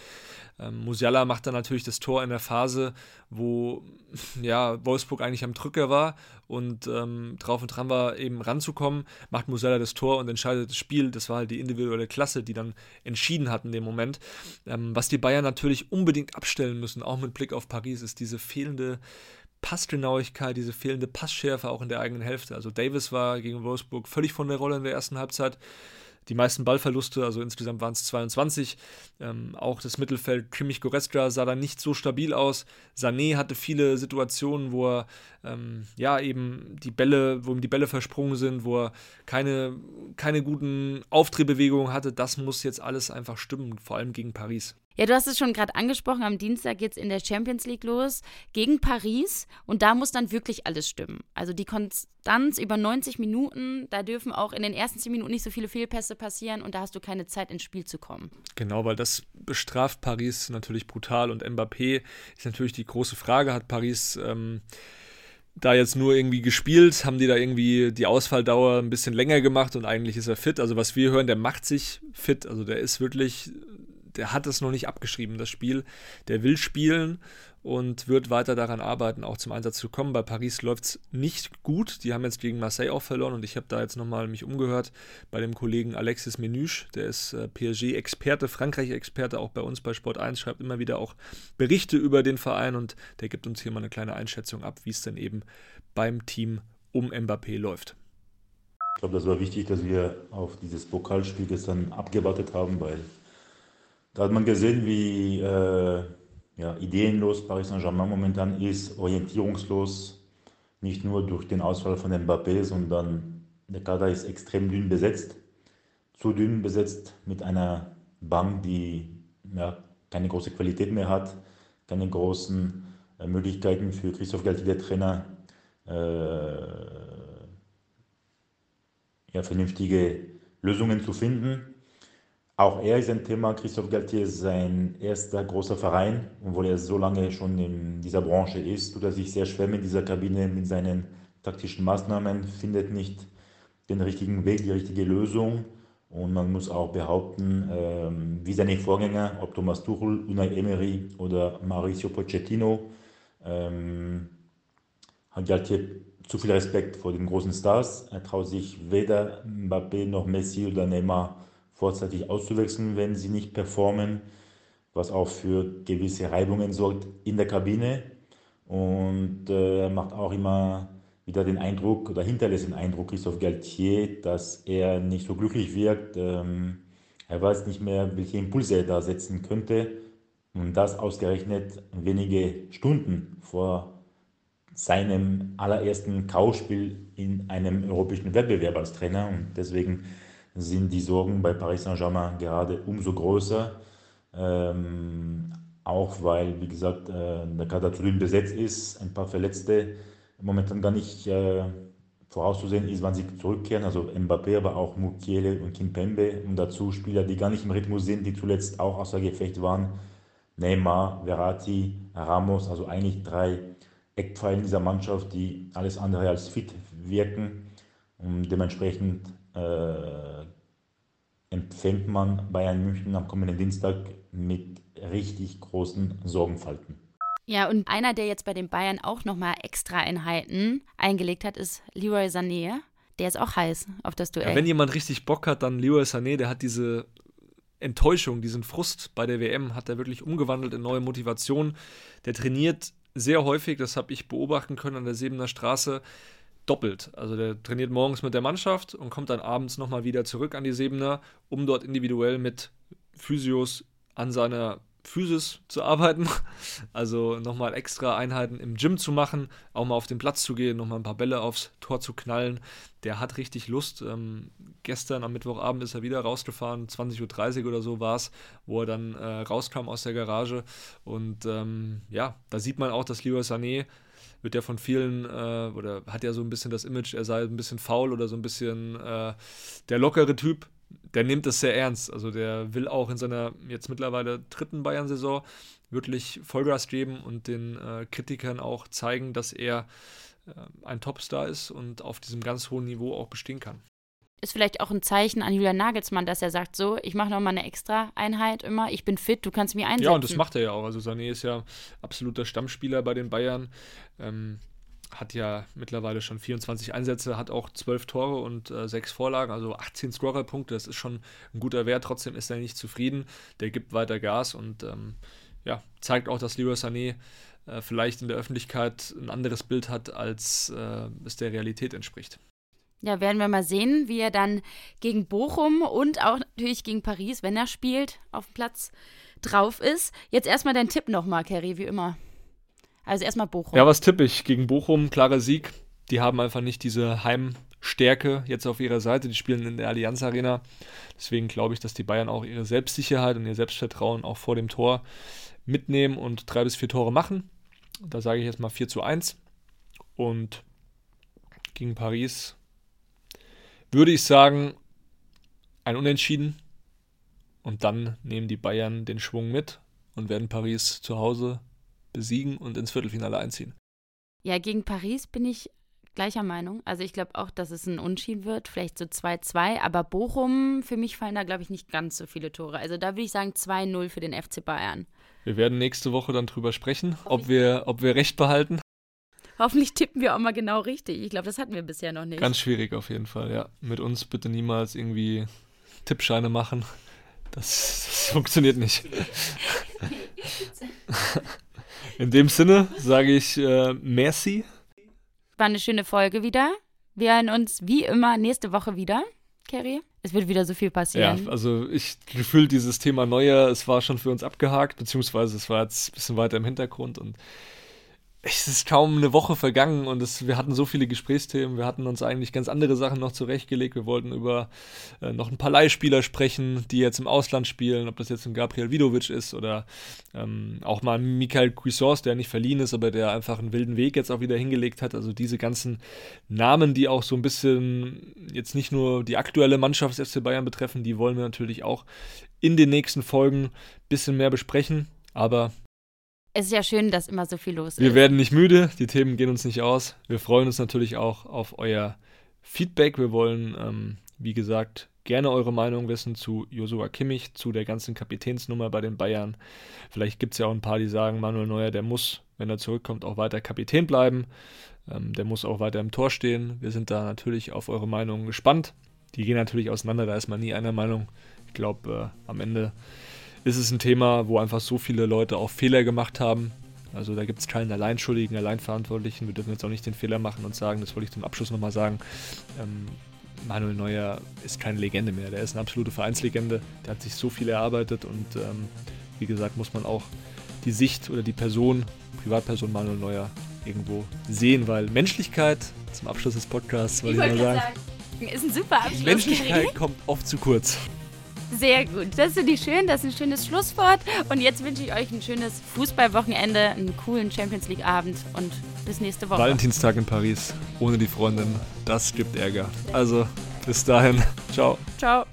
Ähm, Musiala macht dann natürlich das Tor in der Phase, wo ja, Wolfsburg eigentlich am Drücker war und ähm, drauf und dran war, eben ranzukommen, macht Musiala das Tor und entscheidet das Spiel. Das war halt die individuelle Klasse, die dann entschieden hat in dem Moment. Ähm, was die Bayern natürlich unbedingt abstellen müssen, auch mit Blick auf Paris, ist diese fehlende Passgenauigkeit, diese fehlende Passschärfe auch in der eigenen Hälfte. Also Davis war gegen Wolfsburg völlig von der Rolle in der ersten Halbzeit die meisten Ballverluste, also insgesamt waren es 22. Ähm, auch das Mittelfeld Kimmich Goretzka sah da nicht so stabil aus. Sané hatte viele Situationen, wo er ähm, ja eben die Bälle, wo ihm die Bälle versprungen sind, wo er keine, keine guten Auftriebewegungen hatte. Das muss jetzt alles einfach stimmen, vor allem gegen Paris. Ja, du hast es schon gerade angesprochen, am Dienstag geht es in der Champions League los gegen Paris und da muss dann wirklich alles stimmen. Also die Konstanz über 90 Minuten, da dürfen auch in den ersten 10 Minuten nicht so viele Fehlpässe passieren und da hast du keine Zeit ins Spiel zu kommen. Genau, weil das bestraft Paris natürlich brutal und Mbappé ist natürlich die große Frage, hat Paris ähm, da jetzt nur irgendwie gespielt, haben die da irgendwie die Ausfalldauer ein bisschen länger gemacht und eigentlich ist er fit. Also was wir hören, der macht sich fit, also der ist wirklich der hat es noch nicht abgeschrieben, das Spiel. Der will spielen und wird weiter daran arbeiten, auch zum Einsatz zu kommen. Bei Paris läuft es nicht gut. Die haben jetzt gegen Marseille auch verloren und ich habe da jetzt nochmal mich umgehört bei dem Kollegen Alexis Menuche, der ist äh, PSG-Experte, Frankreich-Experte, auch bei uns bei Sport 1, schreibt immer wieder auch Berichte über den Verein und der gibt uns hier mal eine kleine Einschätzung ab, wie es denn eben beim Team um Mbappé läuft. Ich glaube, das war wichtig, dass wir auf dieses Pokalspiel gestern abgewartet haben, weil da hat man gesehen, wie äh, ja, ideenlos Paris Saint-Germain momentan ist, orientierungslos, nicht nur durch den Ausfall von Mbappé, sondern der Kader ist extrem dünn besetzt, zu dünn besetzt mit einer Bank, die ja, keine große Qualität mehr hat, keine großen äh, Möglichkeiten für Christoph Galtier, der Trainer, äh, ja, vernünftige Lösungen zu finden. Auch er ist ein Thema. Christoph Galtier ist sein erster großer Verein. Obwohl er so lange schon in dieser Branche ist, tut er sich sehr schwer mit dieser Kabine, mit seinen taktischen Maßnahmen, findet nicht den richtigen Weg, die richtige Lösung. Und man muss auch behaupten, ähm, wie seine Vorgänger, ob Thomas Tuchel, Unai Emery oder Mauricio Pochettino, ähm, hat Galtier zu viel Respekt vor den großen Stars. Er traut sich weder Mbappé noch Messi oder Neymar vorzeitig auszuwechseln, wenn sie nicht performen, was auch für gewisse Reibungen sorgt in der Kabine. Und äh, macht auch immer wieder den Eindruck oder hinterlässt den Eindruck Christoph Galtier, dass er nicht so glücklich wirkt. Ähm, er weiß nicht mehr, welche Impulse er da setzen könnte. Und das ausgerechnet wenige Stunden vor seinem allerersten Kauspiel in einem europäischen Wettbewerb als Trainer. Und deswegen sind die Sorgen bei Paris Saint-Germain gerade umso größer. Ähm, auch weil, wie gesagt, äh, der Kader zu dünn besetzt ist, ein paar Verletzte momentan gar nicht äh, vorauszusehen ist, wann sie zurückkehren. Also Mbappé, aber auch Mukiele und Kimpembe und dazu Spieler, die gar nicht im Rhythmus sind, die zuletzt auch außer Gefecht waren. Neymar, Verratti, Ramos, also eigentlich drei Eckpfeilen dieser Mannschaft, die alles andere als fit wirken. Und dementsprechend äh, empfängt man Bayern München am kommenden Dienstag mit richtig großen Sorgenfalten. Ja, und einer, der jetzt bei den Bayern auch nochmal extra Einheiten eingelegt hat, ist Leroy Sané. Der ist auch heiß auf das Duell. Ja, wenn jemand richtig Bock hat, dann Leroy Sané, der hat diese Enttäuschung, diesen Frust bei der WM, hat er wirklich umgewandelt in neue Motivation. Der trainiert sehr häufig, das habe ich beobachten können an der Sebener Straße, doppelt. Also der trainiert morgens mit der Mannschaft und kommt dann abends nochmal wieder zurück an die Sebener, um dort individuell mit Physios an seiner Physis zu arbeiten. Also nochmal extra Einheiten im Gym zu machen, auch mal auf den Platz zu gehen, nochmal ein paar Bälle aufs Tor zu knallen. Der hat richtig Lust. Ähm, gestern am Mittwochabend ist er wieder rausgefahren, 20.30 Uhr oder so war es, wo er dann äh, rauskam aus der Garage. Und ähm, ja, da sieht man auch, dass Leroy Sané wird ja von vielen, äh, oder hat ja so ein bisschen das Image, er sei ein bisschen faul oder so ein bisschen äh, der lockere Typ. Der nimmt das sehr ernst. Also der will auch in seiner jetzt mittlerweile dritten Bayern-Saison wirklich Vollgas geben und den äh, Kritikern auch zeigen, dass er äh, ein Topstar ist und auf diesem ganz hohen Niveau auch bestehen kann ist vielleicht auch ein Zeichen an Julian Nagelsmann, dass er sagt, so, ich mache nochmal eine extra Einheit immer, ich bin fit, du kannst mich einsetzen. Ja, und das macht er ja auch. Also Sané ist ja absoluter Stammspieler bei den Bayern. Ähm, hat ja mittlerweile schon 24 Einsätze, hat auch 12 Tore und äh, 6 Vorlagen, also 18 Scorer-Punkte. Das ist schon ein guter Wert. Trotzdem ist er nicht zufrieden. Der gibt weiter Gas und ähm, ja, zeigt auch, dass Leroy Sané äh, vielleicht in der Öffentlichkeit ein anderes Bild hat, als äh, es der Realität entspricht. Ja, werden wir mal sehen, wie er dann gegen Bochum und auch natürlich gegen Paris, wenn er spielt, auf dem Platz drauf ist. Jetzt erstmal dein Tipp nochmal, Kerry, wie immer. Also erstmal Bochum. Ja, was tippe ich? Gegen Bochum, klarer Sieg. Die haben einfach nicht diese Heimstärke jetzt auf ihrer Seite. Die spielen in der Allianz Arena. Deswegen glaube ich, dass die Bayern auch ihre Selbstsicherheit und ihr Selbstvertrauen auch vor dem Tor mitnehmen und drei bis vier Tore machen. Da sage ich jetzt mal 4 zu 1. Und gegen Paris würde ich sagen, ein Unentschieden. Und dann nehmen die Bayern den Schwung mit und werden Paris zu Hause besiegen und ins Viertelfinale einziehen. Ja, gegen Paris bin ich gleicher Meinung. Also ich glaube auch, dass es ein Unschieden wird, vielleicht so 2-2. Aber Bochum, für mich fallen da, glaube ich, nicht ganz so viele Tore. Also da würde ich sagen 2-0 für den FC Bayern. Wir werden nächste Woche dann drüber sprechen, ob wir, ob wir recht behalten. Hoffentlich tippen wir auch mal genau richtig. Ich glaube, das hatten wir bisher noch nicht. Ganz schwierig auf jeden Fall, ja. Mit uns bitte niemals irgendwie Tippscheine machen. Das, das funktioniert nicht. In dem Sinne sage ich äh, merci. War eine schöne Folge wieder. Wir hören uns wie immer nächste Woche wieder, Kerry. Es wird wieder so viel passieren. Ja, also ich gefühlt dieses Thema Neuer, es war schon für uns abgehakt, beziehungsweise es war jetzt ein bisschen weiter im Hintergrund und es ist kaum eine Woche vergangen und es, wir hatten so viele Gesprächsthemen. Wir hatten uns eigentlich ganz andere Sachen noch zurechtgelegt. Wir wollten über äh, noch ein paar Leihspieler sprechen, die jetzt im Ausland spielen, ob das jetzt ein Gabriel Vidovic ist oder ähm, auch mal Michael Cuisance, der nicht verliehen ist, aber der einfach einen wilden Weg jetzt auch wieder hingelegt hat. Also diese ganzen Namen, die auch so ein bisschen jetzt nicht nur die aktuelle Mannschaft des FC Bayern betreffen, die wollen wir natürlich auch in den nächsten Folgen ein bisschen mehr besprechen. Aber es ist ja schön, dass immer so viel los wir ist. Wir werden nicht müde, die Themen gehen uns nicht aus. Wir freuen uns natürlich auch auf euer Feedback. Wir wollen, ähm, wie gesagt, gerne eure Meinung wissen zu Josua Kimmich, zu der ganzen Kapitänsnummer bei den Bayern. Vielleicht gibt es ja auch ein paar, die sagen, Manuel Neuer, der muss, wenn er zurückkommt, auch weiter Kapitän bleiben. Ähm, der muss auch weiter im Tor stehen. Wir sind da natürlich auf eure Meinung gespannt. Die gehen natürlich auseinander, da ist man nie einer Meinung. Ich glaube, äh, am Ende ist es ein Thema, wo einfach so viele Leute auch Fehler gemacht haben. Also da gibt es keinen Alleinschuldigen, Alleinverantwortlichen. Wir dürfen jetzt auch nicht den Fehler machen und sagen, das wollte ich zum Abschluss nochmal sagen, ähm, Manuel Neuer ist keine Legende mehr. Der ist eine absolute Vereinslegende. Der hat sich so viel erarbeitet und ähm, wie gesagt, muss man auch die Sicht oder die Person, Privatperson Manuel Neuer irgendwo sehen, weil Menschlichkeit, zum Abschluss des Podcasts, wollte ich, ich mal sagen, sagen, ist ein super Abschluss. Menschlichkeit kommt oft zu kurz. Sehr gut. Das finde ich schön. Das ist ein schönes Schlusswort. Und jetzt wünsche ich euch ein schönes Fußballwochenende, einen coolen Champions League Abend und bis nächste Woche. Valentinstag in Paris ohne die Freundin. Das gibt Ärger. Also bis dahin. Ciao. Ciao.